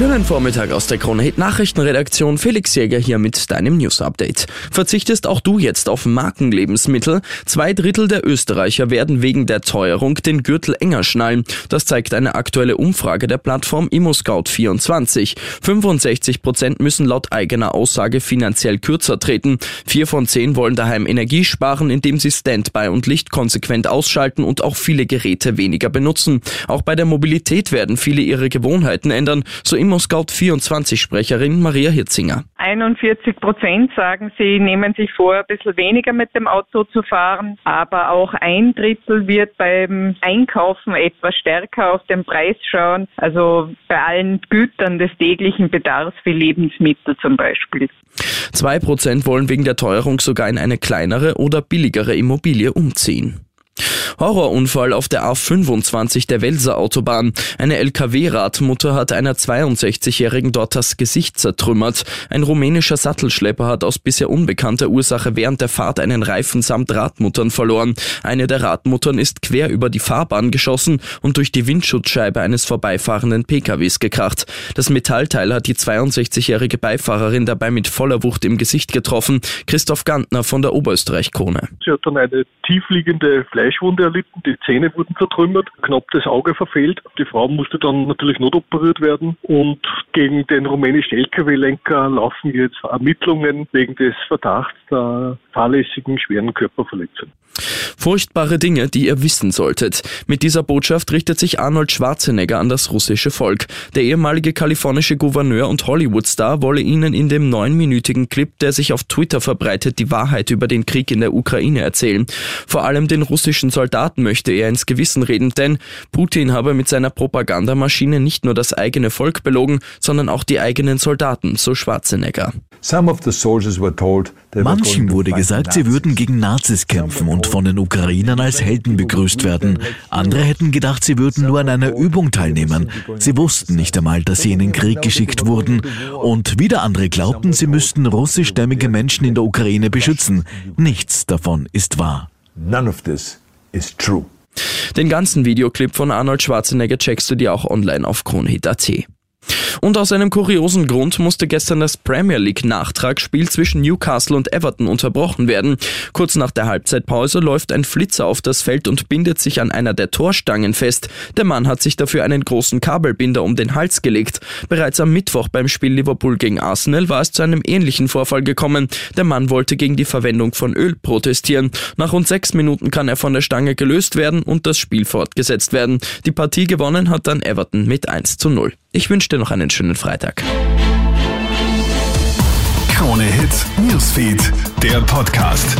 Schönen Vormittag aus der Krone Hit Nachrichtenredaktion. Felix Jäger hier mit deinem News Update. Verzichtest auch du jetzt auf Markenlebensmittel? Zwei Drittel der Österreicher werden wegen der Teuerung den Gürtel enger schnallen. Das zeigt eine aktuelle Umfrage der Plattform ImmoScout24. 65 Prozent müssen laut eigener Aussage finanziell kürzer treten. Vier von zehn wollen daheim Energie sparen, indem sie Standby und Licht konsequent ausschalten und auch viele Geräte weniger benutzen. Auch bei der Mobilität werden viele ihre Gewohnheiten ändern. So ImmoScout24-Sprecherin Maria Hitzinger. 41 Prozent sagen, sie nehmen sich vor, ein bisschen weniger mit dem Auto zu fahren, aber auch ein Drittel wird beim Einkaufen etwas stärker auf den Preis schauen, also bei allen Gütern des täglichen Bedarfs wie Lebensmittel zum Beispiel. Zwei Prozent wollen wegen der Teuerung sogar in eine kleinere oder billigere Immobilie umziehen. Horrorunfall auf der A25 der Welser Autobahn. Eine LKW-Radmutter hat einer 62-Jährigen dort das Gesicht zertrümmert. Ein rumänischer Sattelschlepper hat aus bisher unbekannter Ursache während der Fahrt einen Reifen samt Radmuttern verloren. Eine der Radmuttern ist quer über die Fahrbahn geschossen und durch die Windschutzscheibe eines vorbeifahrenden PKWs gekracht. Das Metallteil hat die 62-jährige Beifahrerin dabei mit voller Wucht im Gesicht getroffen. Christoph Gantner von der Oberösterreich-Krone. Sie hat dann eine tiefliegende Fleischwunde erlitten, die Zähne wurden zertrümmert, knapp das Auge verfehlt. Die Frau musste dann natürlich notoperiert werden und gegen den rumänischen Lkw-Lenker laufen jetzt Ermittlungen wegen des Verdachts der fahrlässigen schweren Körperverletzung. Furchtbare Dinge, die ihr wissen solltet. Mit dieser Botschaft richtet sich Arnold Schwarzenegger an das russische Volk. Der ehemalige kalifornische Gouverneur und Hollywood-Star wolle ihnen in dem neunminütigen Clip, der sich auf Twitter verbreitet, die Wahrheit über den Krieg in der Ukraine erzählen. Vor allem den russischen Soldaten möchte er ins Gewissen reden, denn Putin habe mit seiner Propagandamaschine nicht nur das eigene Volk belogen, sondern auch die eigenen Soldaten, so Schwarzenegger. Manchen wurde gesagt, sie würden gegen Nazis kämpfen und von den Ukrainern als Helden begrüßt werden. Andere hätten gedacht, sie würden nur an einer Übung teilnehmen. Sie wussten nicht einmal, dass sie in den Krieg geschickt wurden. Und wieder andere glaubten, sie müssten russischstämmige Menschen in der Ukraine beschützen. Nichts davon ist wahr. None of this is true. Den ganzen Videoclip von Arnold Schwarzenegger checkst du dir auch online auf kronhit.at. Und aus einem kuriosen Grund musste gestern das Premier League Nachtragsspiel zwischen Newcastle und Everton unterbrochen werden. Kurz nach der Halbzeitpause läuft ein Flitzer auf das Feld und bindet sich an einer der Torstangen fest. Der Mann hat sich dafür einen großen Kabelbinder um den Hals gelegt. Bereits am Mittwoch beim Spiel Liverpool gegen Arsenal war es zu einem ähnlichen Vorfall gekommen. Der Mann wollte gegen die Verwendung von Öl protestieren. Nach rund sechs Minuten kann er von der Stange gelöst werden und das Spiel fortgesetzt werden. Die Partie gewonnen hat dann Everton mit 1 zu 0. Ich wünsche dir noch einen schönen Freitag. Krone Hits, Newsfeed, der Podcast.